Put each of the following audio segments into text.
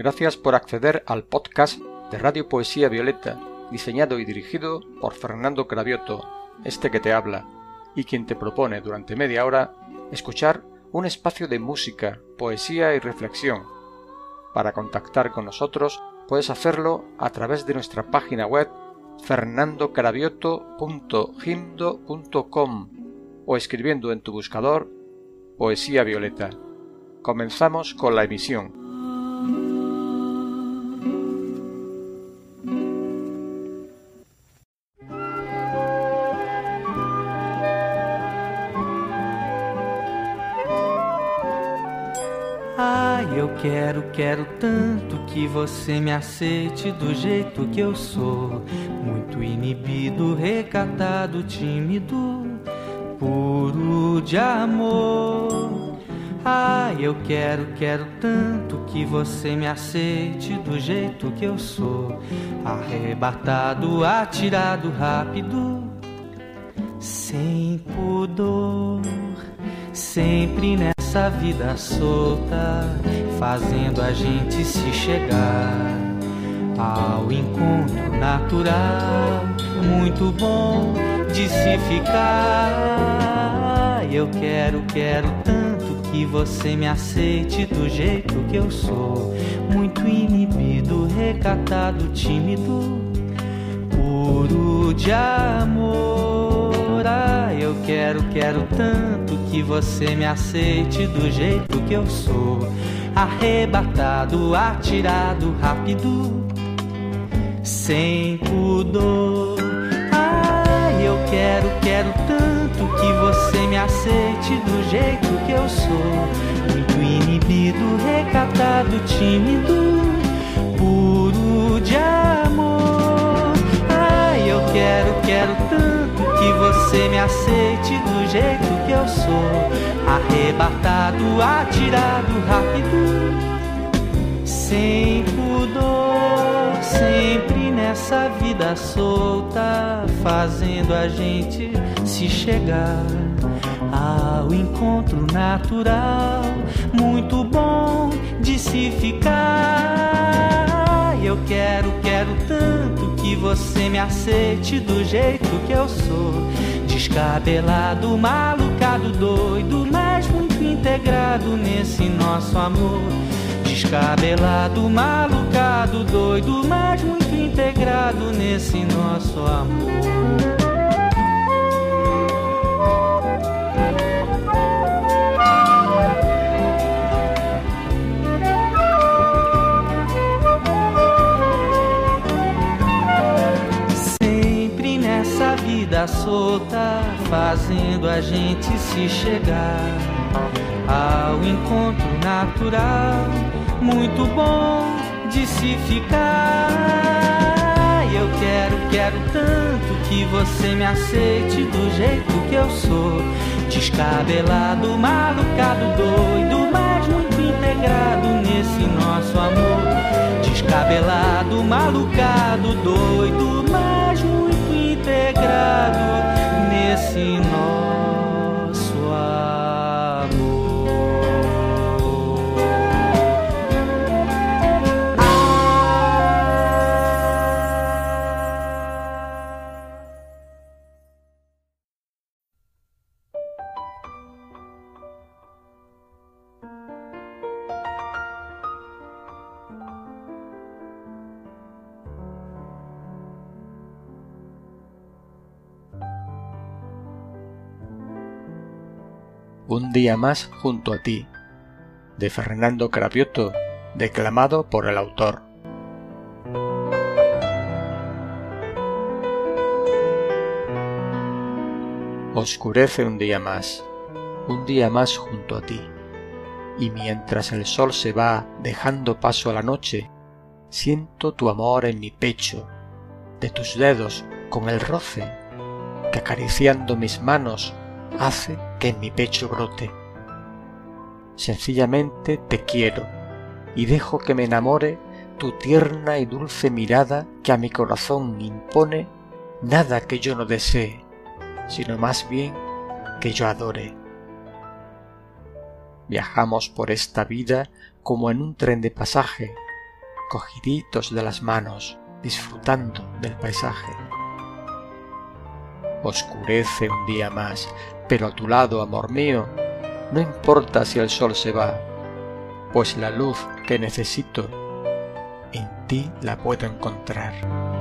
Gracias por acceder al podcast de Radio Poesía Violeta, diseñado y dirigido por Fernando Cravioto, este que te habla, y quien te propone durante media hora escuchar un espacio de música, poesía y reflexión. Para contactar con nosotros puedes hacerlo a través de nuestra página web fernandocravioto.gimdo.com o escribiendo en tu buscador Poesía Violeta. Comenzamos con la emisión. Quero, quero tanto que você me aceite do jeito que eu sou. Muito inibido, recatado, tímido, puro de amor. Ah, eu quero, quero tanto que você me aceite do jeito que eu sou. Arrebatado, atirado, rápido, sem pudor, sempre nessa vida solta, fazendo a gente se chegar ao encontro natural, muito bom de se ficar. Eu quero, quero tanto que você me aceite do jeito que eu sou, muito inibido, recatado, tímido, puro de amor. Ah, eu quero, quero tanto que você me aceite do jeito que eu sou, arrebatado, atirado, rápido, sem pudor. Ah, eu quero, quero tanto que você me aceite do jeito que eu sou, muito inibido, recatado, tímido, puro de amor. Ah, eu quero, quero tanto que você me aceite do jeito que eu sou, arrebatado, atirado, rápido, sem pudor, sempre nessa vida solta, fazendo a gente se chegar ao encontro natural, muito bom de se ficar. Eu quero, quero tanto que você me aceite do jeito que eu sou, descabelado, malucado, doido, mas muito integrado nesse nosso amor. Descabelado, malucado, doido, mas muito integrado nesse nosso amor. Solta, fazendo a gente se chegar ao encontro natural, muito bom de se ficar. Eu quero, quero tanto que você me aceite do jeito que eu sou, descabelado, malucado, doido, mas muito integrado nesse nosso amor. Descabelado, malucado, doido, mas muito integrado nesse nosso Día más junto a ti, de Fernando Cravioto, declamado por el autor. Oscurece un día más, un día más junto a ti, y mientras el sol se va dejando paso a la noche, siento tu amor en mi pecho, de tus dedos con el roce que acariciando mis manos hace que en mi pecho brote. Sencillamente te quiero y dejo que me enamore tu tierna y dulce mirada que a mi corazón impone nada que yo no desee, sino más bien que yo adore. Viajamos por esta vida como en un tren de pasaje, cogiditos de las manos, disfrutando del paisaje. Oscurece un día más, pero a tu lado, amor mío, no importa si el sol se va, pues la luz que necesito en ti la puedo encontrar.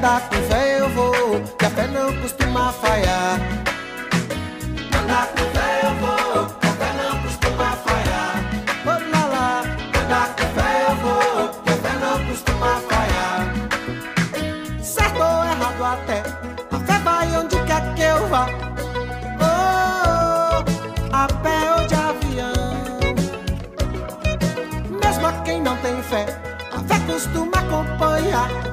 andar com fé eu vou, que a fé não costuma falhar. Andar com fé eu vou, que a fé não costuma falhar. Oh, lá, lá. Andar com fé eu vou, que a fé não costuma falhar. Certo ou errado até, a fé vai onde quer que eu vá. Oh, a pé ou de avião. Mesmo quem não tem fé, a fé costuma acompanhar.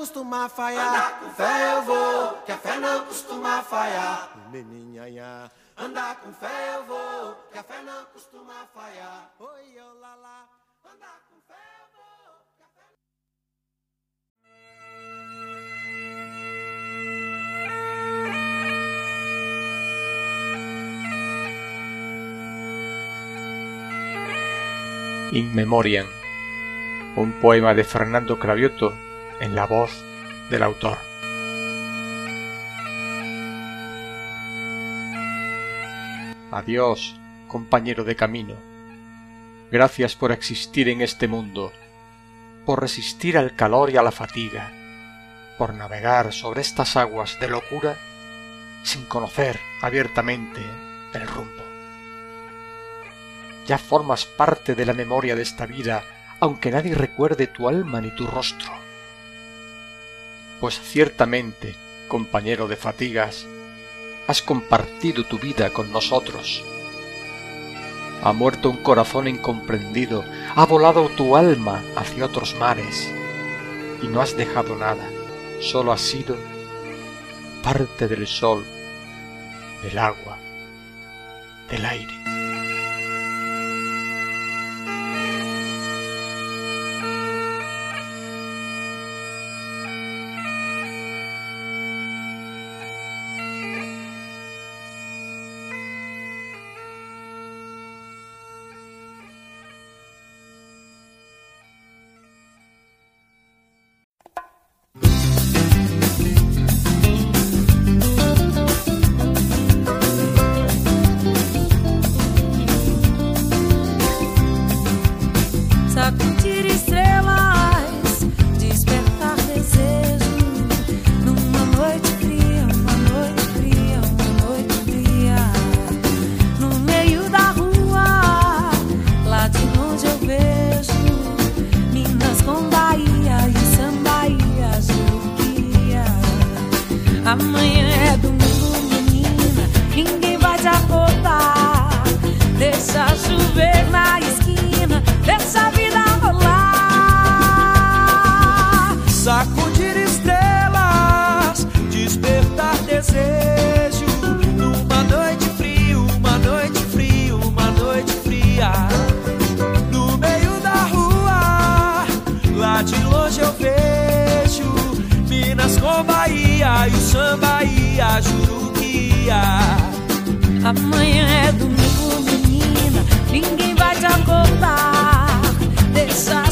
costuma falhar. Andar com fé eu vou, que a fé não costuma falhar. Menininha, andar com fé eu vou, que a fé não costuma falhar. Oi, olá, lá, andar com fé eu vou. que a fé In Memoriam, un poema de Fernando Cravioto en la voz del autor. Adiós, compañero de camino. Gracias por existir en este mundo, por resistir al calor y a la fatiga, por navegar sobre estas aguas de locura sin conocer abiertamente el rumbo ya formas parte de la memoria de esta vida, aunque nadie recuerde tu alma ni tu rostro. Pues ciertamente, compañero de fatigas, has compartido tu vida con nosotros. Ha muerto un corazón incomprendido, ha volado tu alma hacia otros mares, y no has dejado nada, solo has sido parte del sol, del agua, del aire. eu vejo Minas com Bahia e o samba ia, juro que ia. Amanhã é domingo, menina, ninguém vai te acordar. Deixa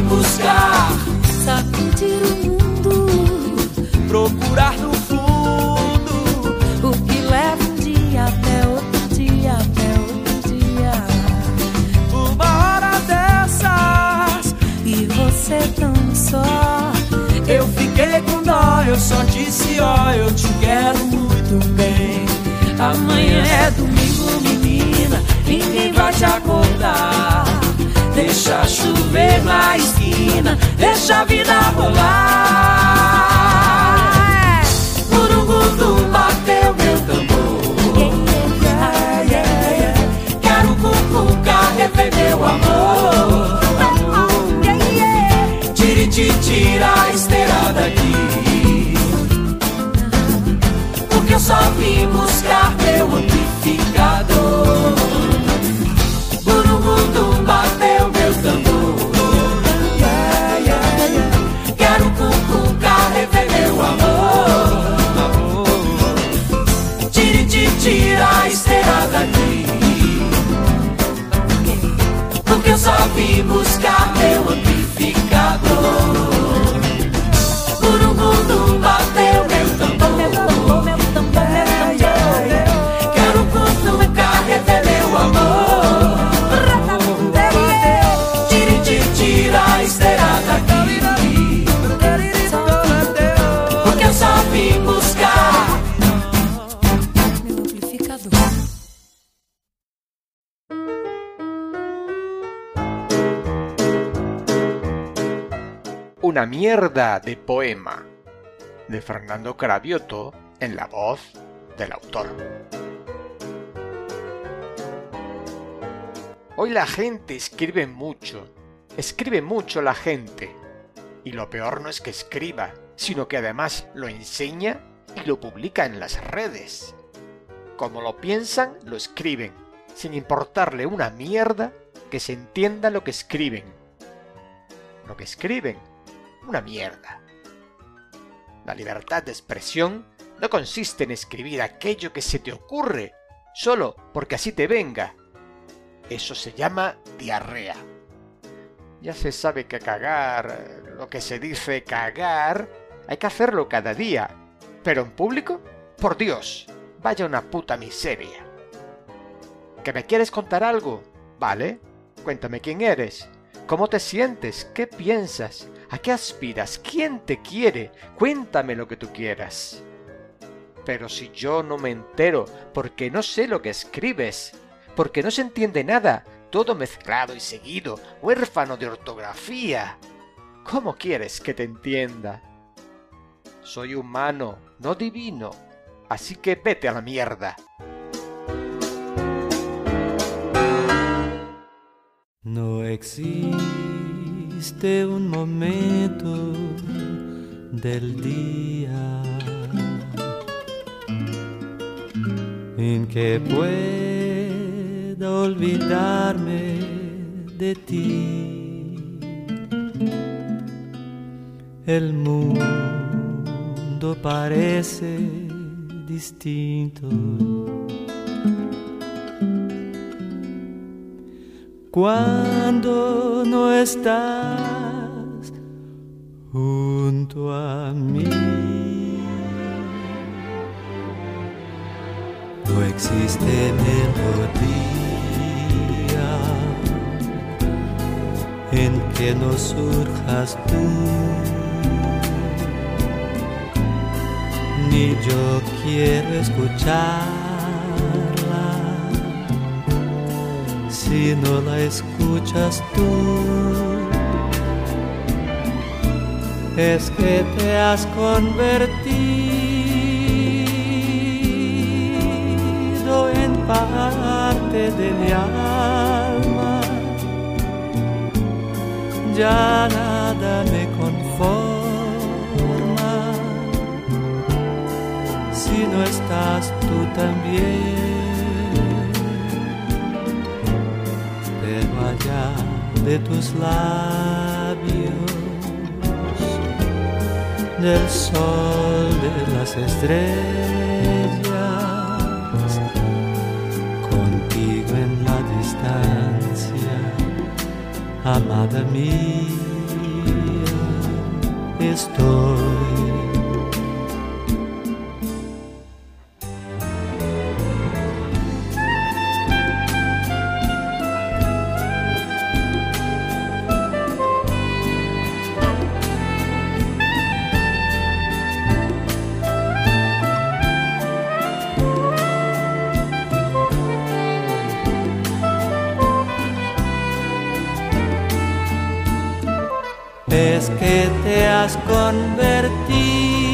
buscar, sacudir o mundo, procurar no fundo o que leva um dia até outro dia até outro dia. Uma hora dessas e você tão só. Eu fiquei com dó, eu só disse ó, oh, eu te quero muito bem. Amanhã é domingo, menina, ninguém vai te acordar. Deixa chover na esquina, deixa a vida rolar. Burungudu bateu meu tambor. Quero cucuca, defender meu amor. Tiriti, tira a esteira daqui. Porque eu só vim buscar meu amplificador. Mierda de poema de Fernando Cravioto en la voz del autor. Hoy la gente escribe mucho, escribe mucho la gente. Y lo peor no es que escriba, sino que además lo enseña y lo publica en las redes. Como lo piensan, lo escriben, sin importarle una mierda que se entienda lo que escriben. Lo que escriben una mierda. La libertad de expresión no consiste en escribir aquello que se te ocurre, solo porque así te venga. Eso se llama diarrea. Ya se sabe que cagar, lo que se dice cagar, hay que hacerlo cada día. Pero en público, por Dios, vaya una puta miseria. ¿Que me quieres contar algo? Vale, cuéntame quién eres, cómo te sientes, qué piensas, ¿A qué aspiras? ¿Quién te quiere? Cuéntame lo que tú quieras. Pero si yo no me entero porque no sé lo que escribes, porque no se entiende nada, todo mezclado y seguido, huérfano de ortografía. ¿Cómo quieres que te entienda? Soy humano, no divino, así que vete a la mierda. No existe un momento del día en que pueda olvidarme de ti. El mundo parece distinto. Cuando no estás junto a mí. no existe melodía en que no surjas tú, ni yo quiero escucharla si no la escuchas tú. Es que te has convertido parte de mi alma. Ya nada me conforma si no estás tú también. De tus labios, del sol de las estrellas amada mía, estoy. Has convertido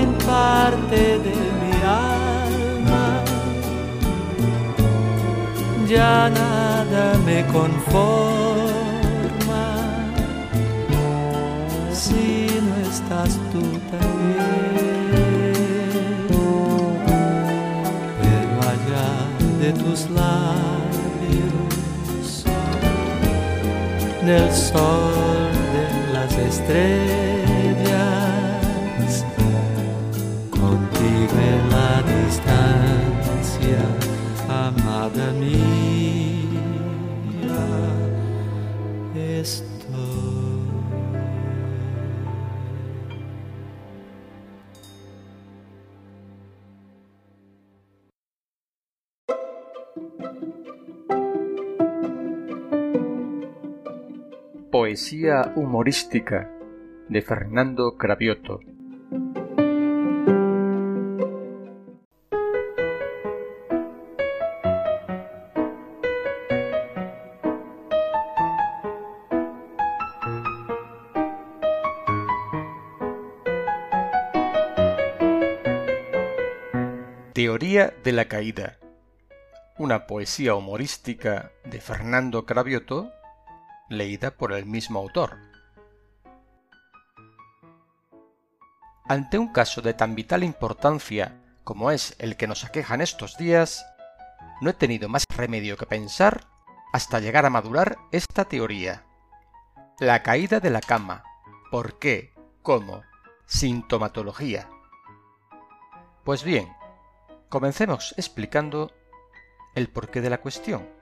en parte de mi alma. Ya nada me conforma del sol de las estrellas, Poesía humorística de Fernando Cravioto. Teoría de la caída. Una poesía humorística de Fernando Cravioto leída por el mismo autor. Ante un caso de tan vital importancia como es el que nos aqueja en estos días, no he tenido más remedio que pensar hasta llegar a madurar esta teoría. La caída de la cama. ¿Por qué? ¿Cómo? Sintomatología. Pues bien, comencemos explicando el porqué de la cuestión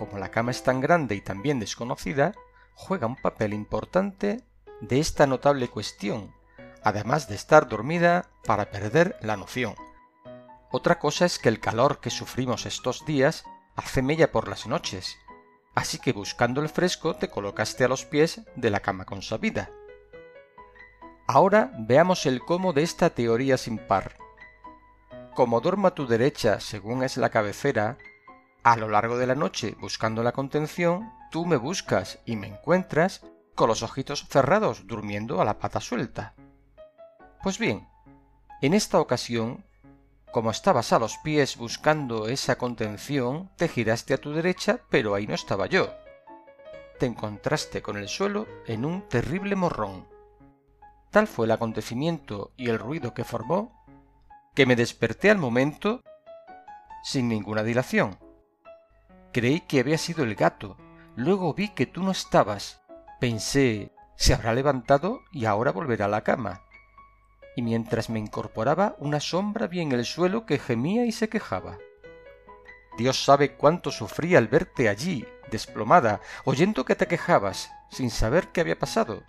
como la cama es tan grande y también desconocida, juega un papel importante de esta notable cuestión, además de estar dormida para perder la noción. Otra cosa es que el calor que sufrimos estos días hace mella por las noches, así que buscando el fresco te colocaste a los pies de la cama consabida. Ahora veamos el cómo de esta teoría sin par. como duermo a tu derecha según es la cabecera, a lo largo de la noche buscando la contención, tú me buscas y me encuentras con los ojitos cerrados durmiendo a la pata suelta. Pues bien, en esta ocasión, como estabas a los pies buscando esa contención, te giraste a tu derecha, pero ahí no estaba yo. Te encontraste con el suelo en un terrible morrón. Tal fue el acontecimiento y el ruido que formó, que me desperté al momento sin ninguna dilación. Creí que había sido el gato, luego vi que tú no estabas. Pensé, se habrá levantado y ahora volverá a la cama y mientras me incorporaba una sombra vi en el suelo que gemía y se quejaba. Dios sabe cuánto sufrí al verte allí, desplomada, oyendo que te quejabas, sin saber qué había pasado.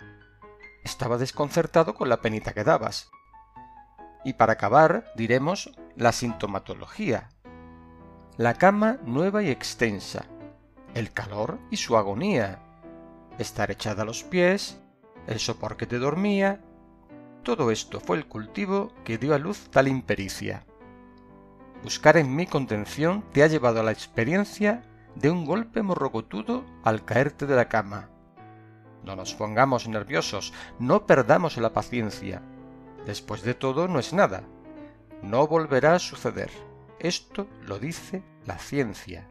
Estaba desconcertado con la penita que dabas. Y para acabar, diremos la sintomatología. La cama nueva y extensa, el calor y su agonía, estar echada a los pies, el sopor que te dormía, todo esto fue el cultivo que dio a luz tal impericia. Buscar en mí contención te ha llevado a la experiencia de un golpe morrocotudo al caerte de la cama. No nos pongamos nerviosos, no perdamos la paciencia. Después de todo no es nada. No volverá a suceder. Esto lo dice la ciencia.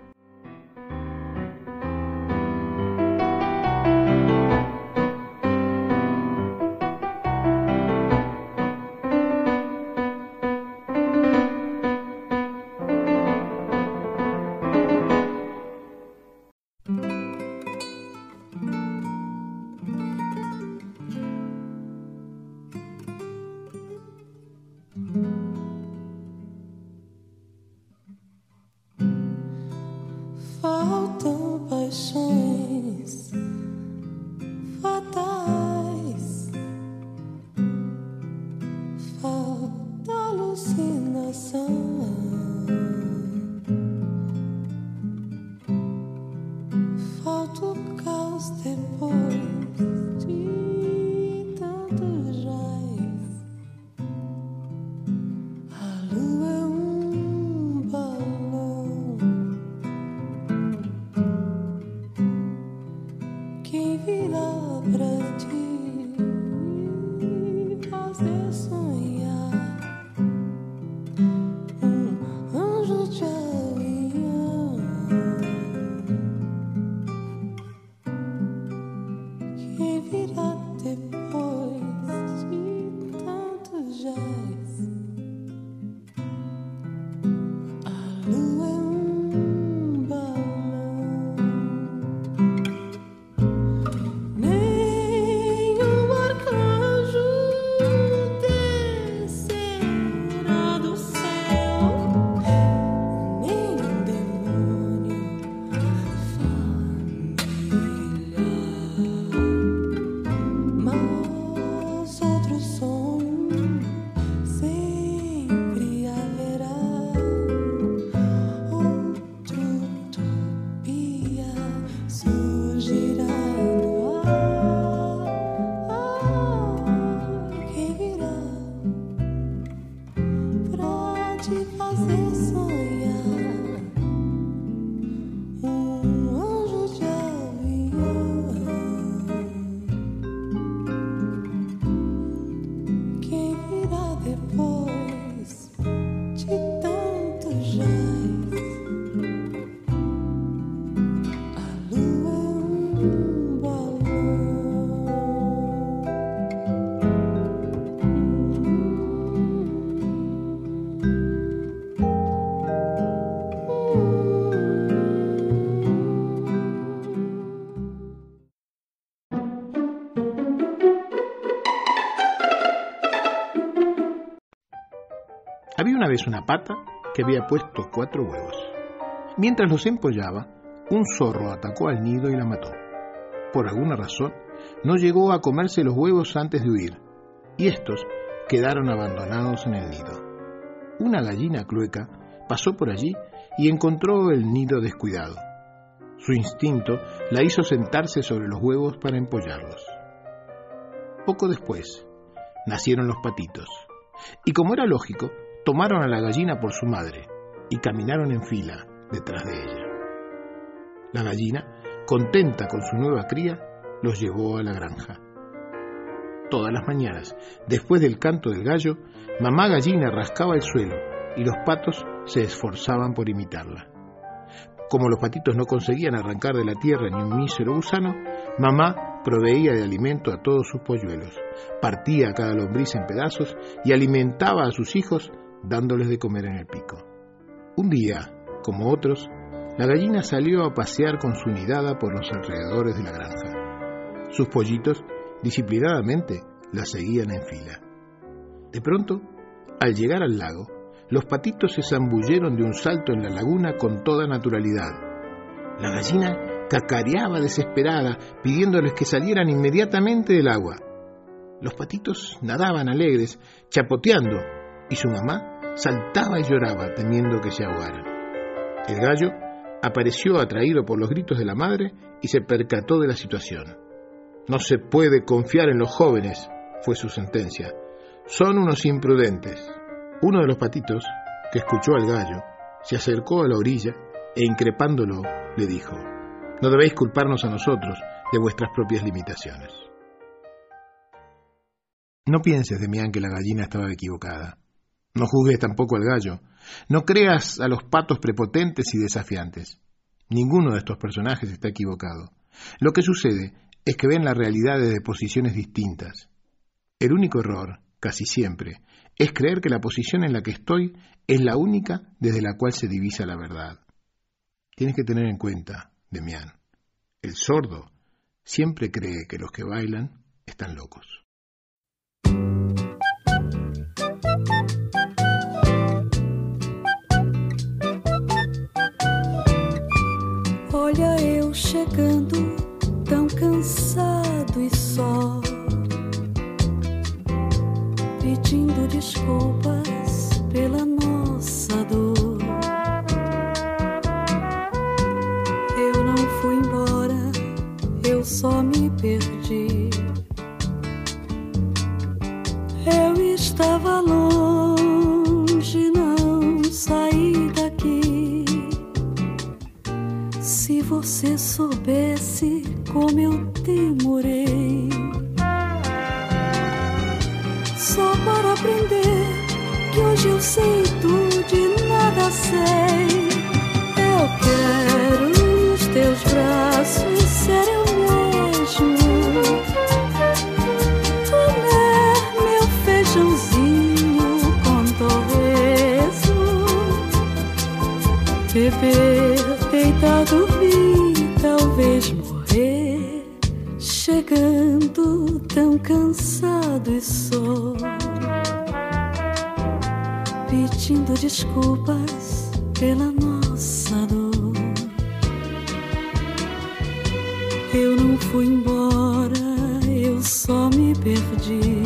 Una pata que había puesto cuatro huevos. Mientras los empollaba, un zorro atacó al nido y la mató. Por alguna razón, no llegó a comerse los huevos antes de huir, y estos quedaron abandonados en el nido. Una gallina clueca pasó por allí y encontró el nido descuidado. Su instinto la hizo sentarse sobre los huevos para empollarlos. Poco después, nacieron los patitos, y como era lógico, tomaron a la gallina por su madre y caminaron en fila detrás de ella. La gallina, contenta con su nueva cría, los llevó a la granja. Todas las mañanas, después del canto del gallo, mamá gallina rascaba el suelo y los patos se esforzaban por imitarla. Como los patitos no conseguían arrancar de la tierra ni un mísero gusano, mamá proveía de alimento a todos sus polluelos, partía a cada lombriz en pedazos y alimentaba a sus hijos dándoles de comer en el pico. Un día, como otros, la gallina salió a pasear con su nidada por los alrededores de la granja. Sus pollitos, disciplinadamente, la seguían en fila. De pronto, al llegar al lago, los patitos se zambulleron de un salto en la laguna con toda naturalidad. La gallina cacareaba desesperada, pidiéndoles que salieran inmediatamente del agua. Los patitos nadaban alegres, chapoteando, y su mamá saltaba y lloraba temiendo que se ahogaran. El gallo apareció atraído por los gritos de la madre y se percató de la situación. No se puede confiar en los jóvenes, fue su sentencia. Son unos imprudentes. Uno de los patitos, que escuchó al gallo, se acercó a la orilla e increpándolo le dijo, no debéis culparnos a nosotros de vuestras propias limitaciones. No pienses, Demián, que la gallina estaba equivocada. No juzgues tampoco al gallo. No creas a los patos prepotentes y desafiantes. Ninguno de estos personajes está equivocado. Lo que sucede es que ven la realidad desde posiciones distintas. El único error, casi siempre, es creer que la posición en la que estoy es la única desde la cual se divisa la verdad. Tienes que tener en cuenta, Demián, el sordo siempre cree que los que bailan están locos. Desculpas pela nossa dor. Eu não fui embora, eu só me perdi. Eu estava longe, não saí daqui. Se você soubesse como eu demorei aprender que hoje eu sei tudo e nada sei. Pedindo desculpas pela nossa dor. Eu não fui embora, eu só me perdi.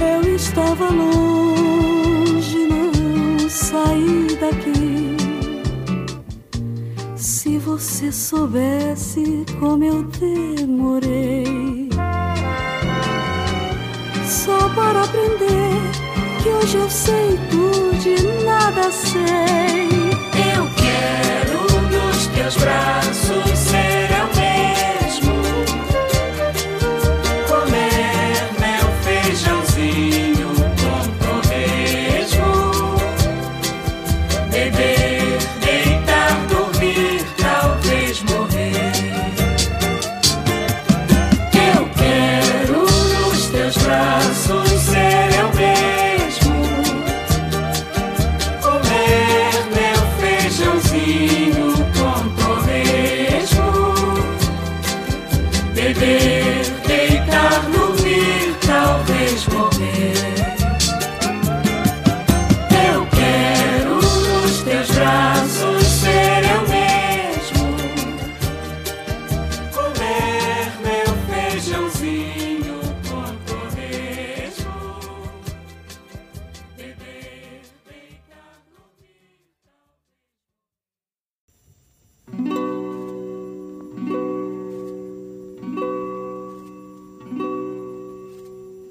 Eu estava longe, não saí daqui. Se você soubesse como eu demorei só para aprender que hoje eu sei tudo e nada sei. Eu quero nos teus braços ser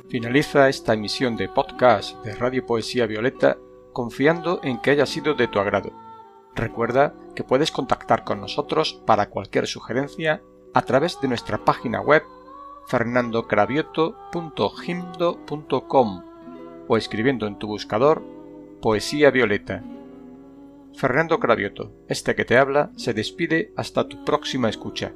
Finaliza esta emisión de podcast de Radio Poesía Violeta confiando en que haya sido de tu agrado. Recuerda que puedes contactar con nosotros para cualquier sugerencia a través de nuestra página web fernandocravioto.gimdo.com o escribiendo en tu buscador Poesía Violeta. Fernando Cravioto, este que te habla, se despide hasta tu próxima escucha.